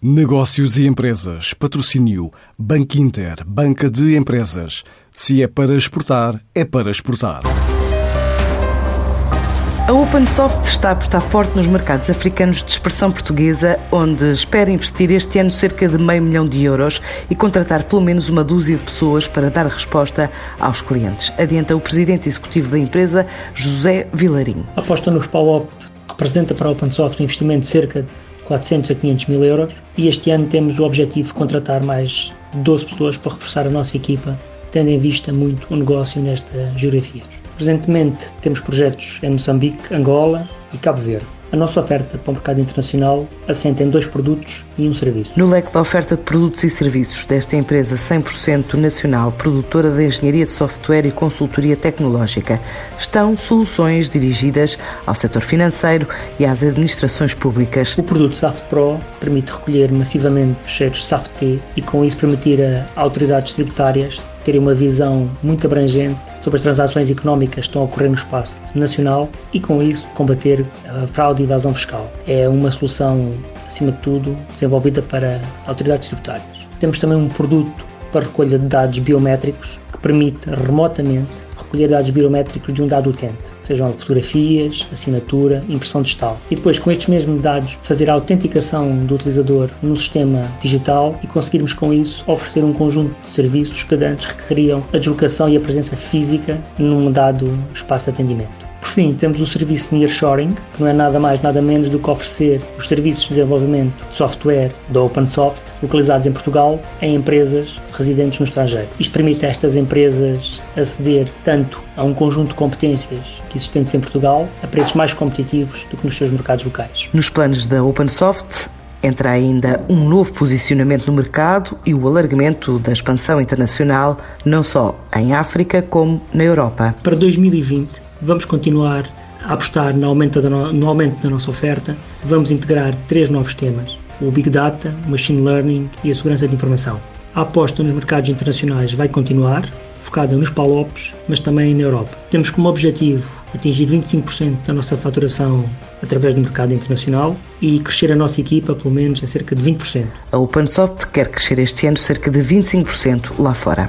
Negócios e empresas. Patrocínio. Banco Inter. Banca de empresas. Se é para exportar, é para exportar. A OpenSoft está a apostar forte nos mercados africanos de expressão portuguesa, onde espera investir este ano cerca de meio milhão de euros e contratar pelo menos uma dúzia de pessoas para dar resposta aos clientes. Adianta o presidente executivo da empresa, José Vilarinho. A aposta nos PALOP representa para a OpenSoft um investimento de cerca de 400 a 500 mil euros e este ano temos o objetivo de contratar mais 12 pessoas para reforçar a nossa equipa, tendo em vista muito o negócio nesta geografia. Presentemente temos projetos em Moçambique, Angola e Cabo Verde. A nossa oferta para o mercado internacional assenta em dois produtos e um serviço. No leque da oferta de produtos e serviços desta empresa 100% nacional, produtora de engenharia de software e consultoria tecnológica, estão soluções dirigidas ao setor financeiro e às administrações públicas. O produto SAFT Pro permite recolher massivamente fecheiros SAFT e com isso permitir a autoridades tributárias terem uma visão muito abrangente sobre as transações económicas que estão a ocorrer no espaço nacional e, com isso, combater a fraude e evasão fiscal. É uma solução, acima de tudo, desenvolvida para autoridades tributárias. Temos também um produto para recolha de dados biométricos que permite remotamente recolher dados biométricos de um dado utente, sejam fotografias, assinatura, impressão digital. E depois, com estes mesmos dados, fazer a autenticação do utilizador no sistema digital e conseguirmos com isso oferecer um conjunto de serviços que antes requeriam a deslocação e a presença física num dado espaço de atendimento. Por fim, temos o serviço Nearshoring, que não é nada mais nada menos do que oferecer os serviços de desenvolvimento de software da OpenSoft, localizados em Portugal, em empresas residentes no estrangeiro. Isto permite a estas empresas aceder tanto a um conjunto de competências que existentes em Portugal a preços mais competitivos do que nos seus mercados locais. Nos planos da OpenSoft, Entra ainda um novo posicionamento no mercado e o alargamento da expansão internacional, não só em África como na Europa. Para 2020, Vamos continuar a apostar no aumento, da no, no aumento da nossa oferta. Vamos integrar três novos temas: o Big Data, o Machine Learning e a segurança de informação. A aposta nos mercados internacionais vai continuar, focada nos PALOPs, mas também na Europa. Temos como objetivo atingir 25% da nossa faturação através do mercado internacional e crescer a nossa equipa pelo menos a cerca de 20%. A OpenSoft quer crescer este ano cerca de 25% lá fora.